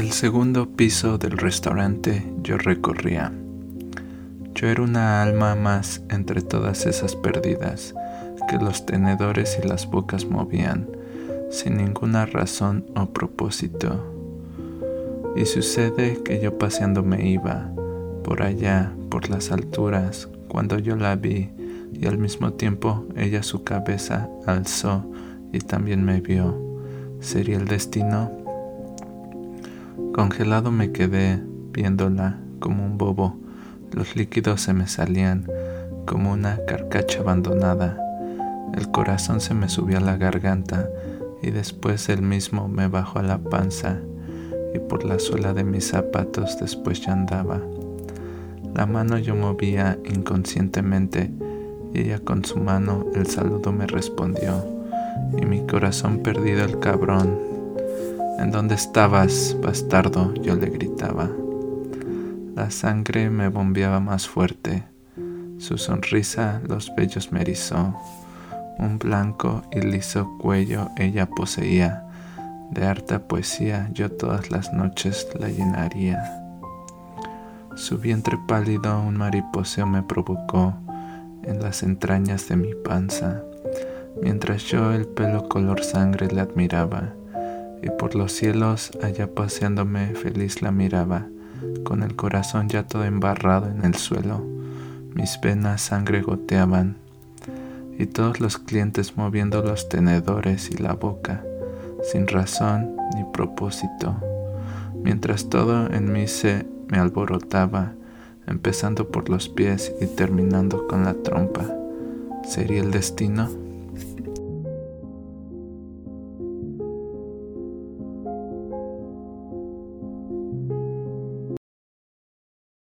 El segundo piso del restaurante yo recorría. Yo era una alma más entre todas esas perdidas que los tenedores y las bocas movían sin ninguna razón o propósito. Y sucede que yo paseando me iba por allá, por las alturas, cuando yo la vi y al mismo tiempo ella su cabeza alzó y también me vio. ¿Sería el destino? Congelado me quedé viéndola como un bobo. Los líquidos se me salían como una carcacha abandonada. El corazón se me subió a la garganta y después él mismo me bajó a la panza y por la suela de mis zapatos después ya andaba. La mano yo movía inconscientemente y ella con su mano el saludo me respondió y mi corazón perdido el cabrón. ¿En dónde estabas, bastardo? yo le gritaba. La sangre me bombeaba más fuerte. Su sonrisa los vellos me erizó. Un blanco y liso cuello ella poseía. De harta poesía yo todas las noches la llenaría. Su vientre pálido un mariposeo me provocó en las entrañas de mi panza, mientras yo el pelo color sangre le admiraba, y por los cielos allá paseándome feliz la miraba, con el corazón ya todo embarrado en el suelo, mis venas sangre goteaban, y todos los clientes moviendo los tenedores y la boca, sin razón ni propósito, mientras todo en mí se me alborotaba, empezando por los pies y terminando con la trompa. ¿Sería el destino?